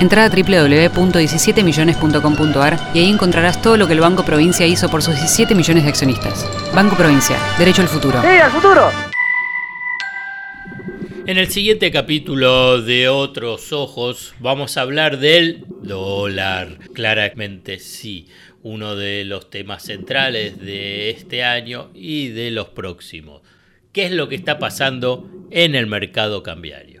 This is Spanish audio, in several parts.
Entra a www.17millones.com.ar y ahí encontrarás todo lo que el Banco Provincia hizo por sus 17 millones de accionistas. Banco Provincia, derecho al futuro. ¡Sí, al futuro! En el siguiente capítulo de Otros Ojos vamos a hablar del dólar. Claramente sí, uno de los temas centrales de este año y de los próximos. ¿Qué es lo que está pasando en el mercado cambiario?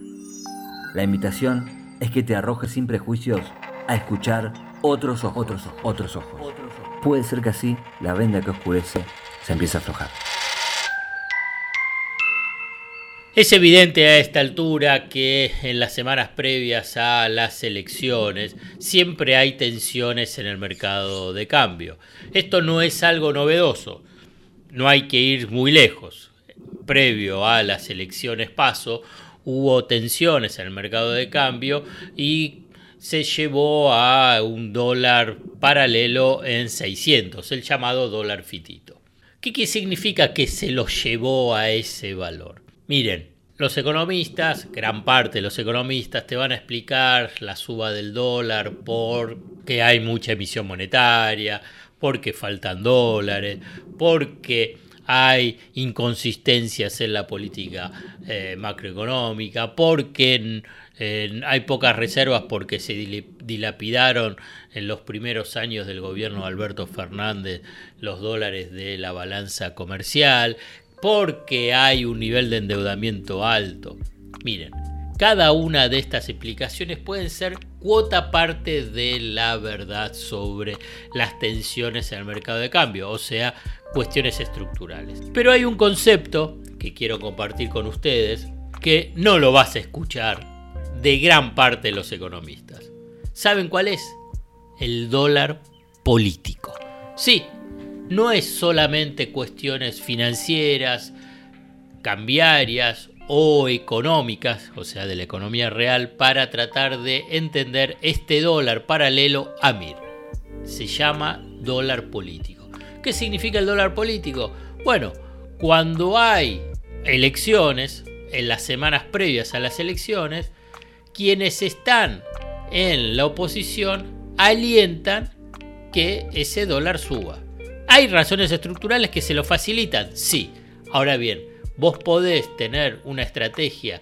La invitación es que te arrojes sin prejuicios a escuchar otros ojos, otros ojos, otros ojos. Puede ser que así la venda que oscurece se empiece a aflojar. Es evidente a esta altura que en las semanas previas a las elecciones siempre hay tensiones en el mercado de cambio. Esto no es algo novedoso, no hay que ir muy lejos. Previo a las elecciones paso, hubo tensiones en el mercado de cambio y se llevó a un dólar paralelo en 600, el llamado dólar fitito. ¿Qué, significa que se lo llevó a ese valor? Miren, los economistas, gran parte de los economistas, te van a explicar la suba del dólar porque hay mucha emisión monetaria, porque faltan dólares, porque hay inconsistencias en la política eh, macroeconómica, porque hay pocas reservas porque se dilapidaron en los primeros años del gobierno de Alberto Fernández los dólares de la balanza comercial, porque hay un nivel de endeudamiento alto. Miren, cada una de estas explicaciones pueden ser cuota parte de la verdad sobre las tensiones en el mercado de cambio, o sea, cuestiones estructurales. Pero hay un concepto que quiero compartir con ustedes que no lo vas a escuchar de gran parte de los economistas. ¿Saben cuál es? El dólar político. Sí, no es solamente cuestiones financieras, cambiarias o económicas, o sea, de la economía real, para tratar de entender este dólar paralelo a MIR. Se llama dólar político. ¿Qué significa el dólar político? Bueno, cuando hay elecciones, en las semanas previas a las elecciones, quienes están en la oposición alientan que ese dólar suba. ¿Hay razones estructurales que se lo facilitan? Sí. Ahora bien, vos podés tener una estrategia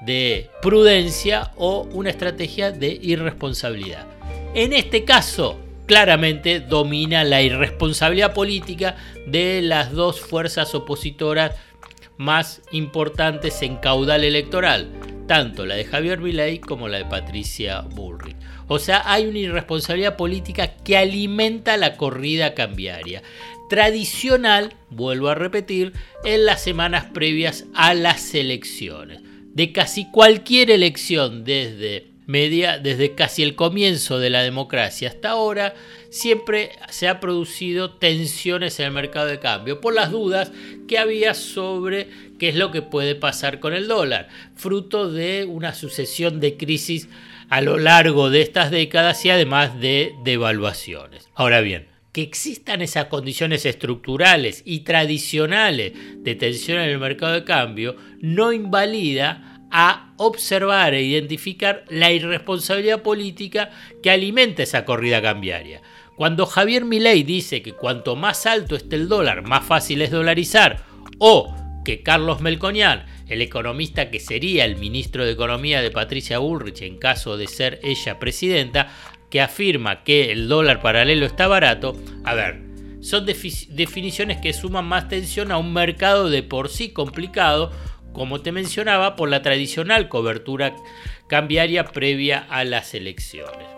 de prudencia o una estrategia de irresponsabilidad. En este caso, claramente domina la irresponsabilidad política de las dos fuerzas opositoras más importantes en caudal electoral, tanto la de Javier Milei como la de Patricia Bullrich. O sea, hay una irresponsabilidad política que alimenta la corrida cambiaria. Tradicional, vuelvo a repetir, en las semanas previas a las elecciones. De casi cualquier elección desde media desde casi el comienzo de la democracia hasta ahora, siempre se ha producido tensiones en el mercado de cambio por las dudas que había sobre qué es lo que puede pasar con el dólar, fruto de una sucesión de crisis a lo largo de estas décadas y además de devaluaciones. Ahora bien, que existan esas condiciones estructurales y tradicionales de tensión en el mercado de cambio no invalida a observar e identificar la irresponsabilidad política que alimenta esa corrida cambiaria. Cuando Javier Milei dice que cuanto más alto esté el dólar, más fácil es dolarizar, o que Carlos Melconian, el economista que sería el ministro de Economía de Patricia Bullrich en caso de ser ella presidenta, que afirma que el dólar paralelo está barato, a ver, son definiciones que suman más tensión a un mercado de por sí complicado, como te mencionaba, por la tradicional cobertura cambiaria previa a las elecciones.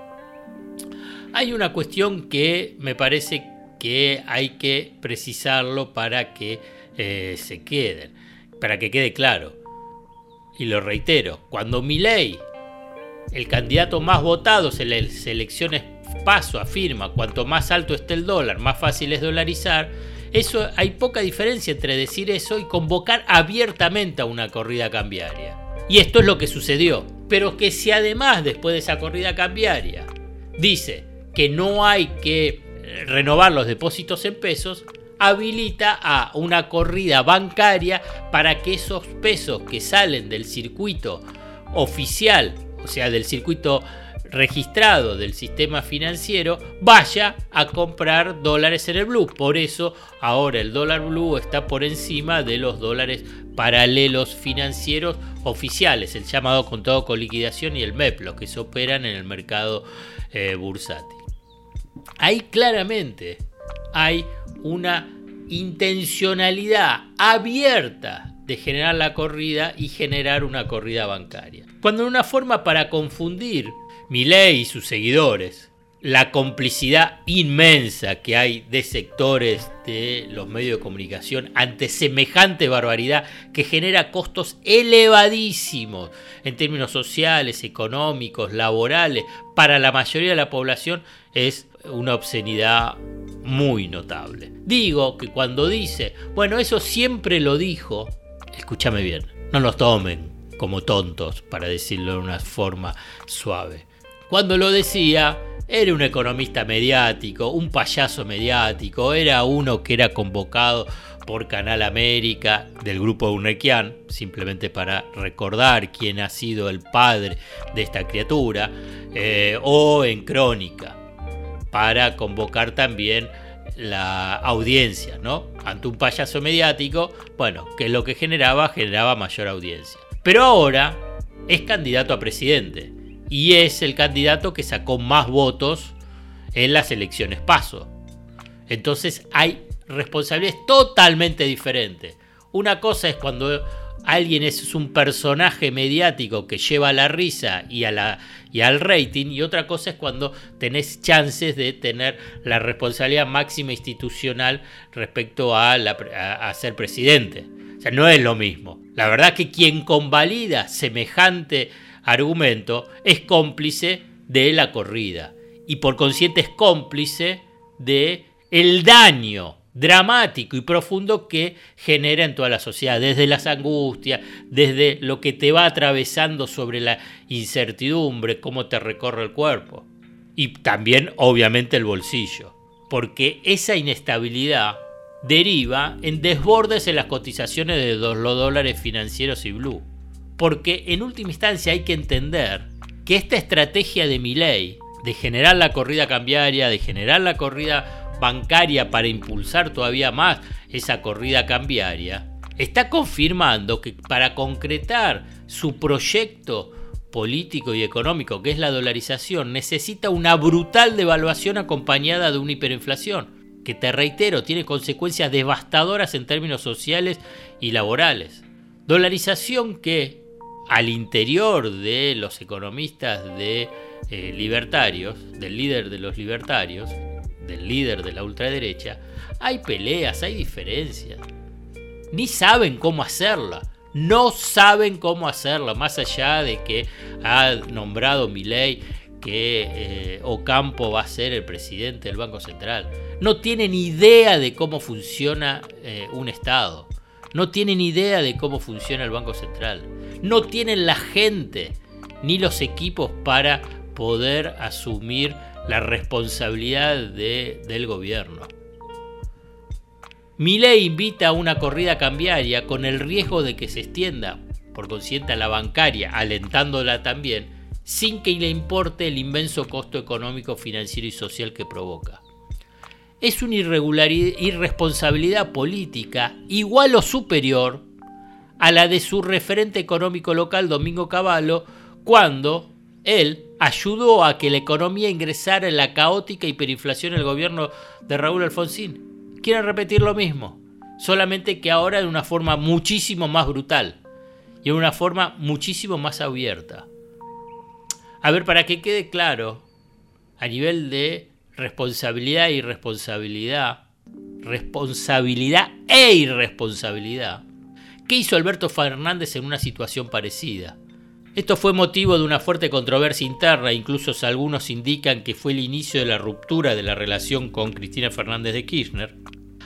Hay una cuestión que me parece que hay que precisarlo para que eh, se queden, para que quede claro. Y lo reitero, cuando Milei, el candidato más votado en las elecciones paso, afirma, cuanto más alto esté el dólar, más fácil es dolarizar, eso hay poca diferencia entre decir eso y convocar abiertamente a una corrida cambiaria. Y esto es lo que sucedió. Pero que si además después de esa corrida cambiaria dice que no hay que renovar los depósitos en pesos, habilita a una corrida bancaria para que esos pesos que salen del circuito oficial, o sea, del circuito registrado del sistema financiero, vaya a comprar dólares en el blue. Por eso ahora el dólar blue está por encima de los dólares paralelos financieros oficiales, el llamado contado con liquidación y el MEP, los que se operan en el mercado eh, bursátil. Ahí claramente hay una intencionalidad abierta de generar la corrida y generar una corrida bancaria. Cuando una forma para confundir Milei y sus seguidores, la complicidad inmensa que hay de sectores de los medios de comunicación ante semejante barbaridad que genera costos elevadísimos en términos sociales, económicos, laborales, para la mayoría de la población es una obscenidad muy notable. Digo que cuando dice, bueno, eso siempre lo dijo, escúchame bien, no nos tomen como tontos, para decirlo de una forma suave. Cuando lo decía, era un economista mediático, un payaso mediático, era uno que era convocado por Canal América del grupo Unequian, simplemente para recordar quién ha sido el padre de esta criatura, eh, o en Crónica para convocar también la audiencia, ¿no? Ante un payaso mediático, bueno, que lo que generaba generaba mayor audiencia. Pero ahora es candidato a presidente y es el candidato que sacó más votos en las elecciones paso. Entonces hay responsabilidades totalmente diferentes. Una cosa es cuando alguien es un personaje mediático que lleva a la risa y, al rating, y otra cosa es cuando tenés chances de tener la responsabilidad máxima institucional respecto a, ser presidente. O sea, no es lo mismo. La verdad que quien convalida semejante argumento es cómplice de la corrida y por consiguiente es cómplice de el daño dramático y profundo que genera en toda la sociedad, desde las angustias, desde lo que te va atravesando sobre la incertidumbre, cómo te recorre el cuerpo. Y también, obviamente, el bolsillo, porque esa inestabilidad deriva en desbordes en las cotizaciones de los dólares financieros y blue. Porque en última instancia hay que entender que esta estrategia de mi ley, de generar la corrida cambiaria, de generar la corrida bancaria para impulsar todavía más esa corrida cambiaria, está confirmando que para concretar su proyecto político y económico, que es la dolarización, necesita una brutal devaluación acompañada de una hiperinflación, que te reitero, tiene consecuencias devastadoras en términos sociales y laborales. Dolarización que al interior de los economistas de eh, libertarios, del líder de los libertarios, del líder de la ultraderecha, hay peleas, hay diferencias. Ni saben cómo hacerla. No saben cómo hacerla, más allá de que ha nombrado Milei que eh, Ocampo va a ser el presidente del Banco Central. No tienen idea de cómo funciona eh, un Estado. No tienen idea de cómo funciona el Banco Central. No tienen la gente ni los equipos para poder asumir la responsabilidad del gobierno. ley invita a una corrida cambiaria con el riesgo de que se extienda, por consiguiente, a la bancaria, alentándola también, sin que le importe el inmenso costo económico, financiero y social que provoca. Es una irresponsabilidad política igual o superior a la de su referente económico local, Domingo Cavallo, cuando él ayudó a que la economía ingresara en la caótica hiperinflación del gobierno de Raúl Alfonsín. Quieren repetir lo mismo, solamente que ahora de una forma muchísimo más brutal y en una forma muchísimo más abierta. A ver, para que quede claro, a nivel de responsabilidad e irresponsabilidad, responsabilidad e irresponsabilidad, ¿qué hizo Alberto Fernández en una situación parecida? Esto fue motivo de una fuerte controversia interna, incluso algunos indican que fue el inicio de la ruptura de la relación con Cristina Fernández de Kirchner.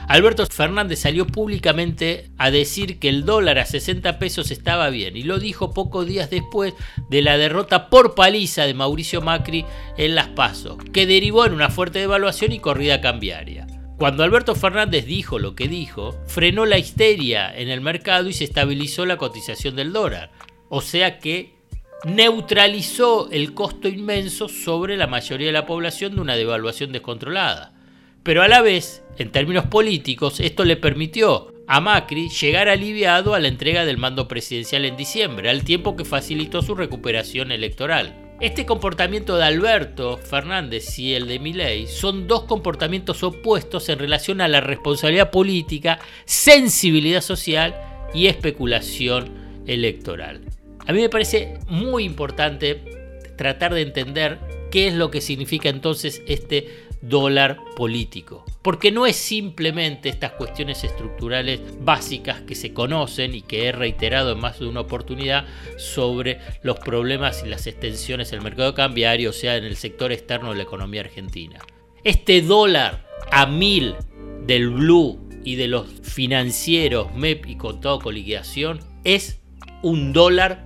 Alberto Fernández salió públicamente a decir que el dólar a 60 pesos estaba bien y lo dijo pocos días después de la derrota por paliza de Mauricio Macri en Las Pasos, que derivó en una fuerte devaluación y corrida cambiaria. Cuando Alberto Fernández dijo lo que dijo, frenó la histeria en el mercado y se estabilizó la cotización del dólar. O sea que neutralizó el costo inmenso sobre la mayoría de la población de una devaluación descontrolada. Pero a la vez, en términos políticos, esto le permitió a Macri llegar aliviado a la entrega del mando presidencial en diciembre, al tiempo que facilitó su recuperación electoral. Este comportamiento de Alberto Fernández y el de Milei son dos comportamientos opuestos en relación a la responsabilidad política, sensibilidad social y especulación electoral. A mí me parece muy importante tratar de entender qué es lo que significa entonces este dólar político. Porque no es simplemente estas cuestiones estructurales básicas que se conocen y que he reiterado en más de una oportunidad sobre los problemas y las extensiones del mercado cambiario, o sea, en el sector externo de la economía argentina. Este dólar a mil del blue y de los financieros MEP y con todo con liquidación es un dólar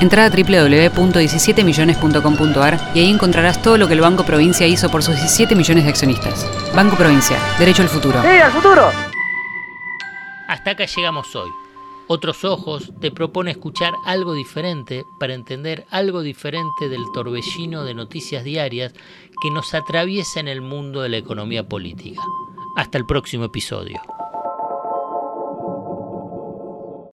Entra a www.17millones.com.ar y ahí encontrarás todo lo que el Banco Provincia hizo por sus 17 millones de accionistas. Banco Provincia, derecho al futuro. ¡Sí, al futuro! Hasta acá llegamos hoy. Otros Ojos te propone escuchar algo diferente para entender algo diferente del torbellino de noticias diarias que nos atraviesa en el mundo de la economía política. Hasta el próximo episodio.